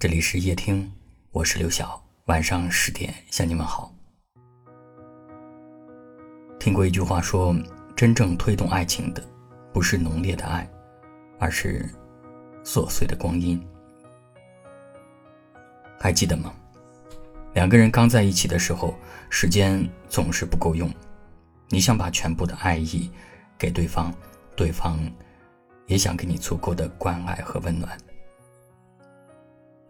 这里是夜听，我是刘晓。晚上十点向你们好。听过一句话说，真正推动爱情的，不是浓烈的爱，而是琐碎的光阴。还记得吗？两个人刚在一起的时候，时间总是不够用，你想把全部的爱意给对方，对方也想给你足够的关爱和温暖。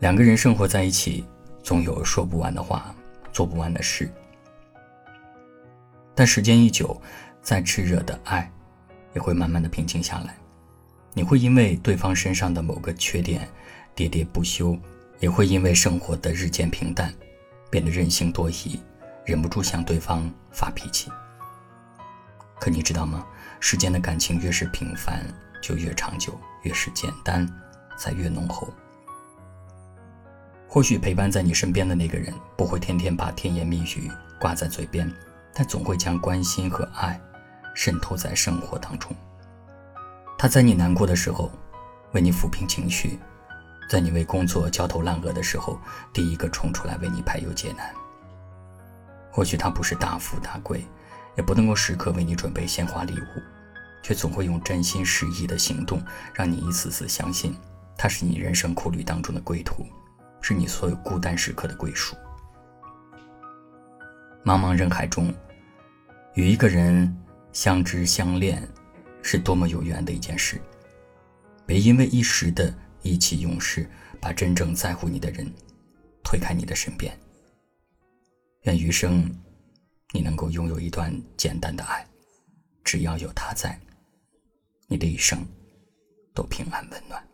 两个人生活在一起，总有说不完的话，做不完的事。但时间一久，再炽热的爱，也会慢慢的平静下来。你会因为对方身上的某个缺点喋喋不休，也会因为生活的日渐平淡，变得任性多疑，忍不住向对方发脾气。可你知道吗？世间的感情越是平凡，就越长久；越是简单，才越浓厚。或许陪伴在你身边的那个人不会天天把甜言蜜语挂在嘴边，但总会将关心和爱渗透在生活当中。他在你难过的时候为你抚平情绪，在你为工作焦头烂额的时候第一个冲出来为你排忧解难。或许他不是大富大贵，也不能够时刻为你准备鲜花礼物，却总会用真心实意的行动让你一次次相信，他是你人生苦旅当中的归途。是你所有孤单时刻的归属。茫茫人海中，与一个人相知相恋，是多么有缘的一件事。别因为一时的意气用事，把真正在乎你的人推开你的身边。愿余生，你能够拥有一段简单的爱，只要有他在，你的一生都平安温暖。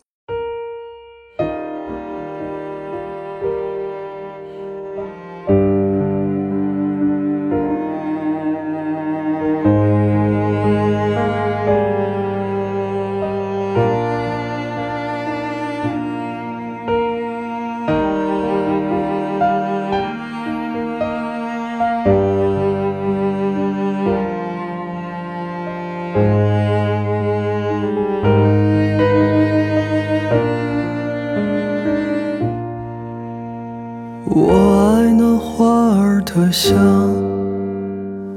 的香，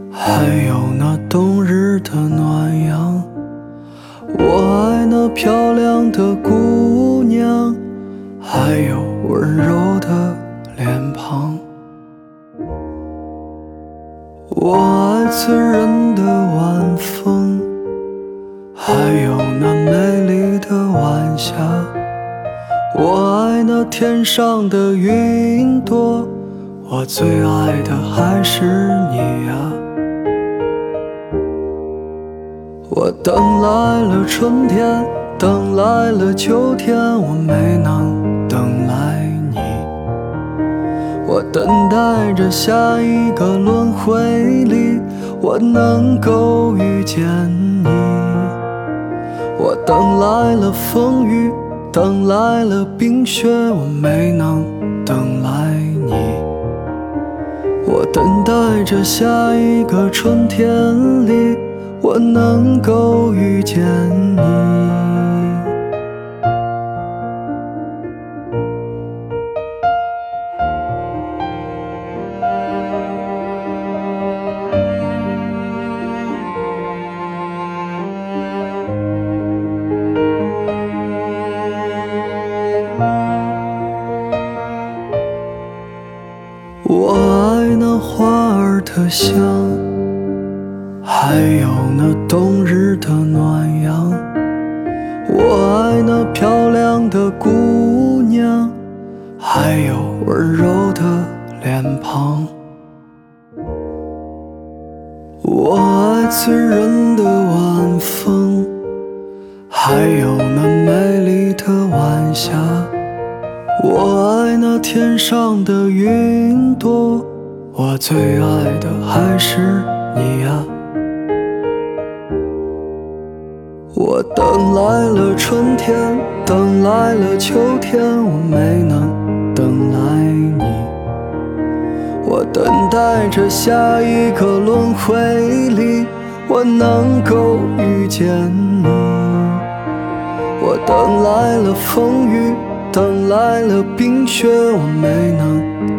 还有那冬日的暖阳。我爱那漂亮的姑娘，还有温柔的脸庞。我爱醉人的晚风，还有那美丽的晚霞。我爱那天上的云朵，我最爱的还是你呀。我等来了春天，等来了秋天，我没能等来你。我等待着下一个轮回里，我能够遇见你。我等来了风雨。等来了冰雪，我没能等来你。我等待着下一个春天里，我能够遇见你。花儿的香，还有那冬日的暖阳。我爱那漂亮的姑娘，还有温柔的脸庞。我爱醉人的晚风，还有那美丽的晚霞。我爱那天上的云朵，我最爱的还是你呀。我等来了春天，等来了秋天，我没能等来你。我等待着下一个轮回里，我能够遇见你。我等来了风雨。等来了冰雪，我没能。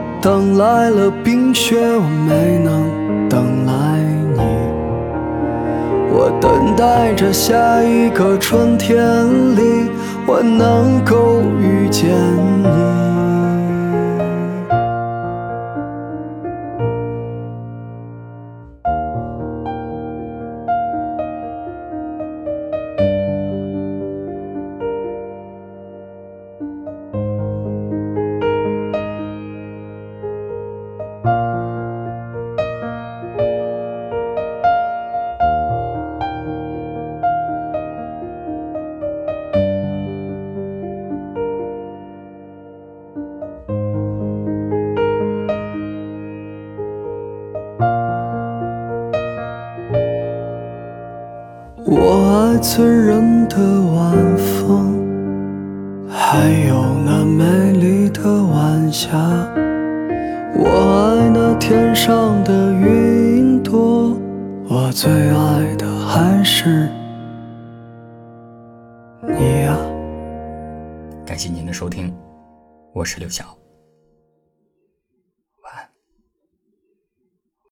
等来了冰雪，我没能等来你。我等待着下一个春天里，我能够遇见你。我爱醉人的晚风，还有那美丽的晚霞。我爱那天上的云朵，我最爱的还是你呀。感谢您的收听，我是刘晓。